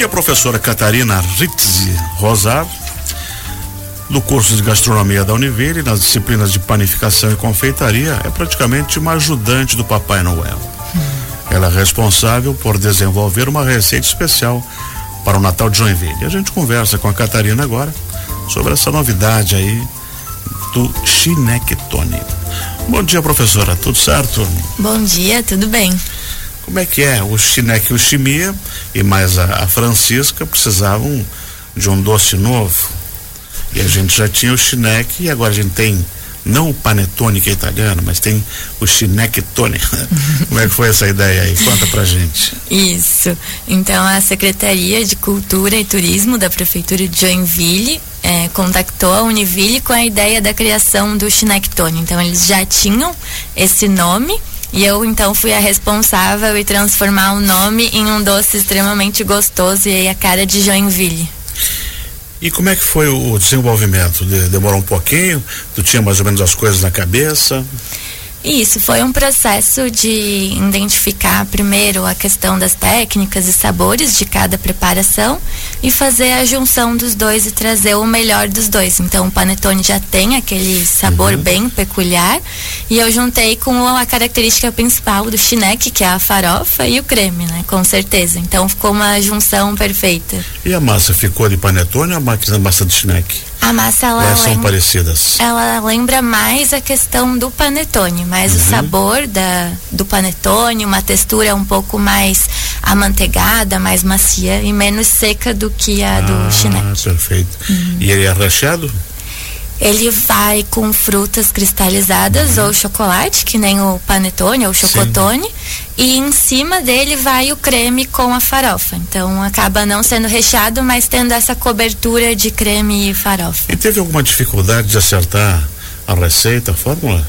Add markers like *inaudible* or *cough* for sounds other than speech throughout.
E a professora Catarina Ritzi Rosar, do curso de gastronomia da Univille, nas disciplinas de panificação e confeitaria, é praticamente uma ajudante do Papai Noel. Ela é responsável por desenvolver uma receita especial para o Natal de Joinville. E a gente conversa com a Catarina agora sobre essa novidade aí do Chinectone. Bom dia, professora. Tudo certo? Bom dia, tudo bem. Como é que é? O Chineque e o Chimia e mais a, a Francisca precisavam de um doce novo. E a gente já tinha o Chineque e agora a gente tem não o panetone que é italiano, mas tem o chinectone. *laughs* Como é que foi essa ideia aí? Conta pra gente. Isso. Então a Secretaria de Cultura e Turismo da Prefeitura de Joinville é, contactou a Univille com a ideia da criação do chinectone. Então eles já tinham esse nome e eu então fui a responsável e transformar o nome em um doce extremamente gostoso e a cara de Joinville. E como é que foi o desenvolvimento? Demorou um pouquinho? Tu tinha mais ou menos as coisas na cabeça? Isso, foi um processo de identificar primeiro a questão das técnicas e sabores de cada preparação e fazer a junção dos dois e trazer o melhor dos dois. Então o panetone já tem aquele sabor uhum. bem peculiar e eu juntei com a característica principal do chineque, que é a farofa e o creme, né? Com certeza. Então ficou uma junção perfeita. E a massa ficou de panetone ou a massa de chineque? A massa ela Elas são parecidas. Ela lembra mais a questão do panetone, mas uhum. o sabor da, do panetone, uma textura um pouco mais amanteigada, mais macia e menos seca do que a ah, do chineque. Perfeito. Uhum. E ele é recheado? Ele vai com frutas cristalizadas uhum. ou chocolate, que nem o panetone ou chocotone, Sim. e em cima dele vai o creme com a farofa. Então acaba não sendo recheado, mas tendo essa cobertura de creme e farofa. E teve alguma dificuldade de acertar a receita, a fórmula?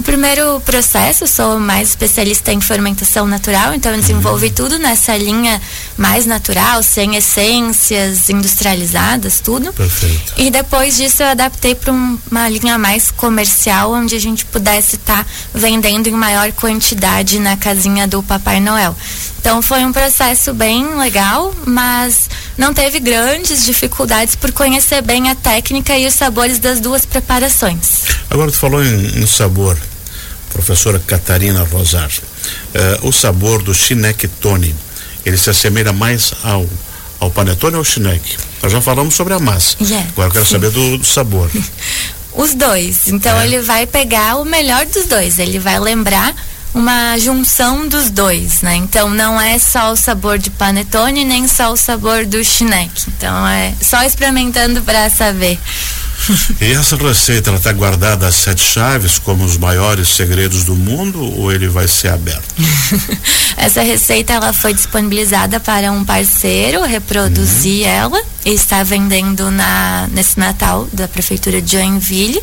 O primeiro processo, sou mais especialista em fermentação natural, então eu desenvolvi uhum. tudo nessa linha mais natural, sem essências industrializadas, tudo. Perfeito. E depois disso eu adaptei para um, uma linha mais comercial, onde a gente pudesse estar tá vendendo em maior quantidade na casinha do Papai Noel. Então foi um processo bem legal, mas não teve grandes dificuldades por conhecer bem a técnica e os sabores das duas preparações. Agora tu falou em, em sabor, professora Catarina Rosar. Uh, o sabor do chinectone, ele se assemelha mais ao ao panetone ou ao chineque? Nós já falamos sobre a massa. Yeah, Agora eu quero sim. saber do, do sabor. *laughs* Os dois. Então é. ele vai pegar o melhor dos dois. Ele vai lembrar uma junção dos dois, né? Então não é só o sabor de panetone nem só o sabor do chineque. Então é só experimentando para saber. *laughs* E essa receita ela está guardada às sete chaves como os maiores segredos do mundo ou ele vai ser aberto? *laughs* essa receita ela foi disponibilizada para um parceiro reproduzir uhum. ela e está vendendo na nesse Natal da prefeitura de Joinville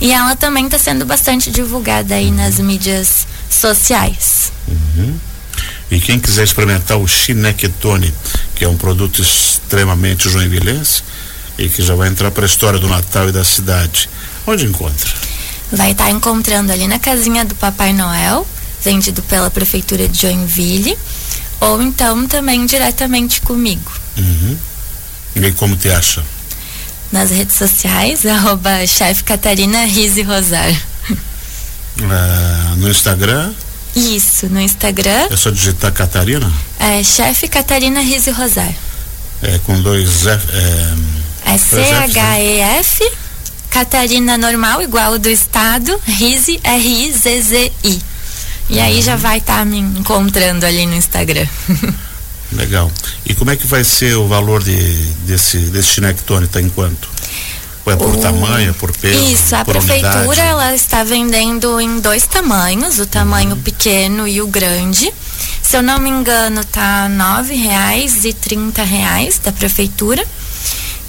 e ela também está sendo bastante divulgada aí nas mídias sociais. Uhum. E quem quiser experimentar o Chinectone, que é um produto extremamente joinvilense e que já vai entrar para a história do Natal e da cidade, onde encontra? Vai estar tá encontrando ali na casinha do Papai Noel, vendido pela Prefeitura de Joinville, ou então também diretamente comigo. Uhum. E como te acha? Nas redes sociais, *laughs* arroba chefe Catarina Rise Rosar. É, no Instagram? Isso, no Instagram. É só digitar Catarina? É, chefe Catarina Rise Rosar. É com dois F. É, é C-H-E-F, Catarina normal, igual do estado, Rise, R-I-Z-Z-I. E aí já vai estar tá me encontrando ali no Instagram. *laughs* Legal. E como é que vai ser o valor de, desse, desse chinectone, tá em quanto? Ou é por o... tamanho, por peso? Isso, a prefeitura unidade? ela está vendendo em dois tamanhos, o tamanho uhum. pequeno e o grande. Se eu não me engano, tá nove reais e trinta reais da prefeitura.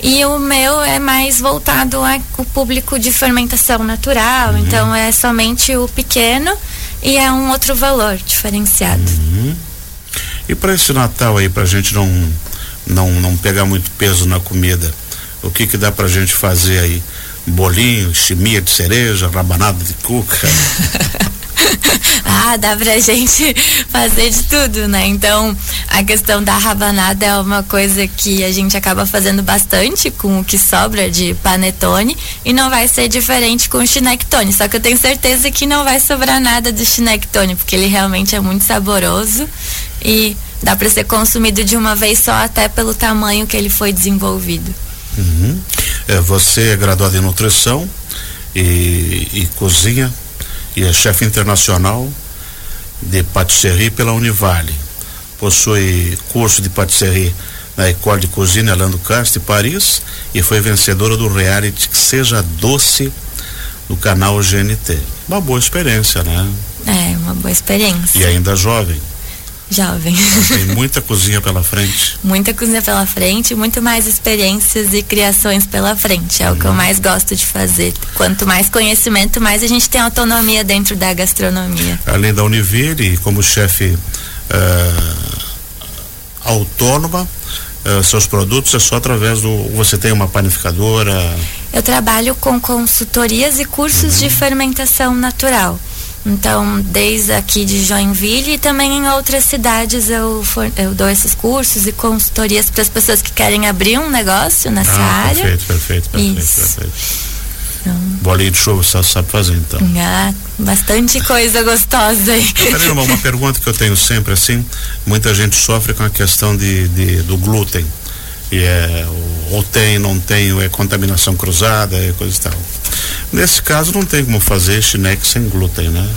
E o meu é mais voltado ao público de fermentação natural, uhum. então é somente o pequeno e é um outro valor diferenciado. Uhum. E para esse Natal aí, para a gente não, não, não pegar muito peso na comida, o que que dá pra gente fazer aí? Bolinho, chimia de cereja, rabanada de cuca. *laughs* ah, dá pra gente fazer de tudo, né? Então, a questão da rabanada é uma coisa que a gente acaba fazendo bastante com o que sobra de panetone e não vai ser diferente com o chinectone. Só que eu tenho certeza que não vai sobrar nada do chinectone, porque ele realmente é muito saboroso e dá para ser consumido de uma vez só até pelo tamanho que ele foi desenvolvido. Uhum. É, você é graduado em nutrição e, e cozinha e é chefe internacional de patisserie pela Univale. Possui curso de patisserie na École de Cozinha Alain Ducasse de Paris e foi vencedora do reality Seja Doce do canal GNT. Uma boa experiência, né? É, uma boa experiência. E ainda jovem. Jovem. Tem muita cozinha pela frente. *laughs* Muita cozinha pela frente, muito mais experiências e criações pela frente. É uhum. o que eu mais gosto de fazer. Quanto mais conhecimento, mais a gente tem autonomia dentro da gastronomia. Além da Univille, como chefe uh, autônoma, uh, seus produtos é só através do. Você tem uma panificadora? Eu trabalho com consultorias e cursos uhum. de fermentação natural. Então, desde aqui de Joinville e também em outras cidades eu, for, eu dou esses cursos e consultorias para as pessoas que querem abrir um negócio nessa ah, área. Perfeito, perfeito, perfeito, Isso. perfeito. Então, Bolinha de chuva você sabe fazer então. Ah, bastante coisa gostosa aí. Peraí, uma, uma pergunta que eu tenho sempre assim, muita gente sofre com a questão de, de do glúten. E é, ou tem, não tem, ou é contaminação cruzada, é coisa e tal. Nesse caso não tem como fazer chineque sem glúten, né?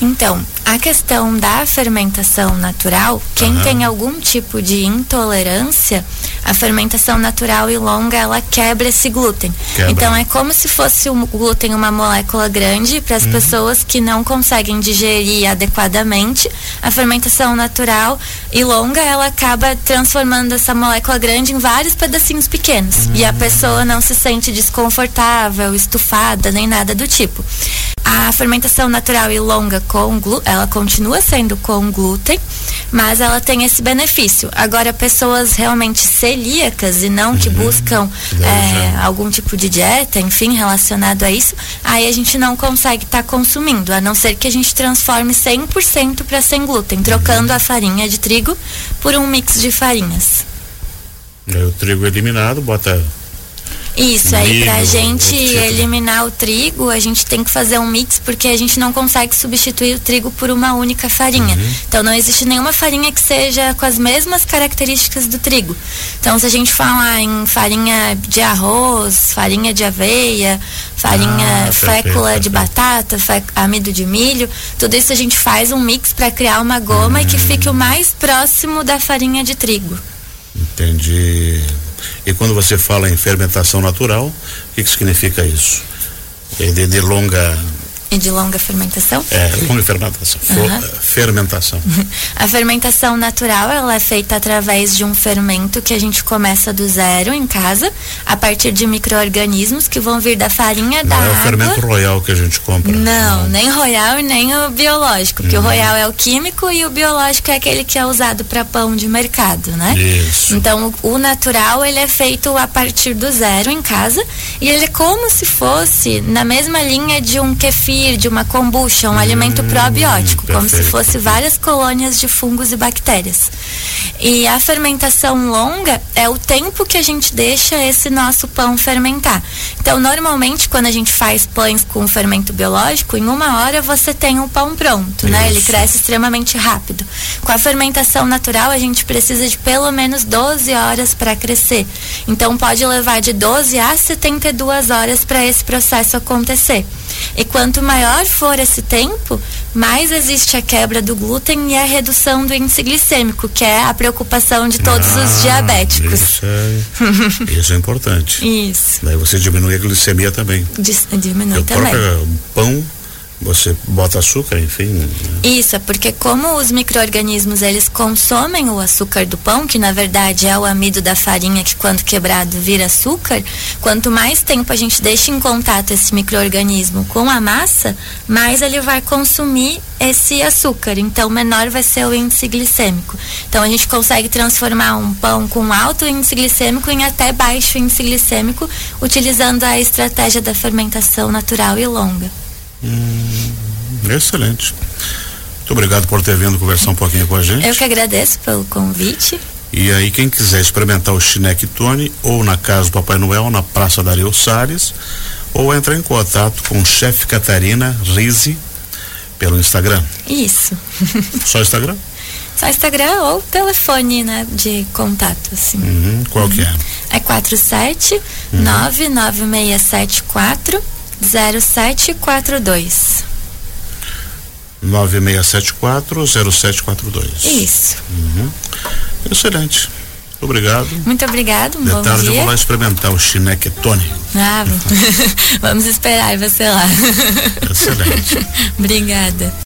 Então, a questão da fermentação natural, quem uhum. tem algum tipo de intolerância, a fermentação natural e longa ela quebra esse glúten. Quebra. Então é como se fosse o glúten uma molécula grande para as uhum. pessoas que não conseguem digerir adequadamente. A fermentação natural e longa ela acaba transformando essa molécula grande em vários pedacinhos pequenos uhum. e a pessoa não se sente desconfortável, estufada nem nada do tipo. A fermentação natural e longa com glúten, ela continua sendo com glúten, mas ela tem esse benefício. Agora, pessoas realmente celíacas e não que uhum. buscam é, algum tipo de dieta, enfim, relacionado a isso, aí a gente não consegue estar tá consumindo, a não ser que a gente transforme 100% para sem glúten, trocando uhum. a farinha de trigo por um mix de farinhas. o trigo eliminado, bota isso, aí pra gente eliminar o trigo, a gente tem que fazer um mix porque a gente não consegue substituir o trigo por uma única farinha. Uhum. Então não existe nenhuma farinha que seja com as mesmas características do trigo. Então se a gente falar em farinha de arroz, farinha de aveia, farinha ah, fécula de batata, fé, amido de milho, tudo isso a gente faz um mix para criar uma goma uhum. que fique o mais próximo da farinha de trigo. Entendi. E quando você fala em fermentação natural, o que, que significa isso? É de, de longa e de longa fermentação? É, longa fermentação. Uhum. Fermentação. A fermentação natural, ela é feita através de um fermento que a gente começa do zero em casa, a partir de micro-organismos que vão vir da farinha, Não da é água. o fermento royal que a gente compra. Não, Não. nem royal e nem o biológico, porque uhum. o royal é o químico e o biológico é aquele que é usado para pão de mercado, né? Isso. Então, o, o natural, ele é feito a partir do zero em casa e ele é como se fosse na mesma linha de um kefir de uma kombucha, um hum, alimento probiótico, perfeito. como se fosse várias colônias de fungos e bactérias. E a fermentação longa é o tempo que a gente deixa esse nosso pão fermentar. Então, normalmente, quando a gente faz pães com fermento biológico, em uma hora você tem o um pão pronto, Isso. né? Ele cresce extremamente rápido. Com a fermentação natural, a gente precisa de pelo menos 12 horas para crescer. Então, pode levar de 12 a 72 horas para esse processo acontecer. E quanto maior for esse tempo, mais existe a quebra do glúten e a redução do índice glicêmico, que é a preocupação de todos ah, os diabéticos. Isso é, isso é importante. *laughs* Isso. Daí você diminui a glicemia também. Dis, diminui o também. O pão você bota açúcar, enfim. Né? Isso, porque como os micro-organismos eles consomem o açúcar do pão, que na verdade é o amido da farinha que quando quebrado vira açúcar, quanto mais tempo a gente deixa em contato esse micro-organismo com a massa, mais ele vai consumir esse açúcar. Então menor vai ser o índice glicêmico. Então a gente consegue transformar um pão com alto índice glicêmico em até baixo índice glicêmico, utilizando a estratégia da fermentação natural e longa. Hum, excelente. Muito obrigado por ter vindo conversar um pouquinho com a gente. Eu que agradeço pelo convite. E aí, quem quiser experimentar o Chineque Tony, ou na casa do Papai Noel, na Praça Dario Salles, ou entrar em contato com o chefe Catarina Rizzi pelo Instagram. Isso. *laughs* Só Instagram? Só Instagram ou telefone, né, de contato, assim. Uhum, qual uhum. que é? É 47 uhum. 99674 0742. 9674 0742. Isso. Uhum. Excelente. Obrigado. Muito obrigado. Um De bom tarde dia. eu vou lá experimentar o Tony. Ah, *laughs* vamos esperar e você lá. Excelente. *laughs* Obrigada.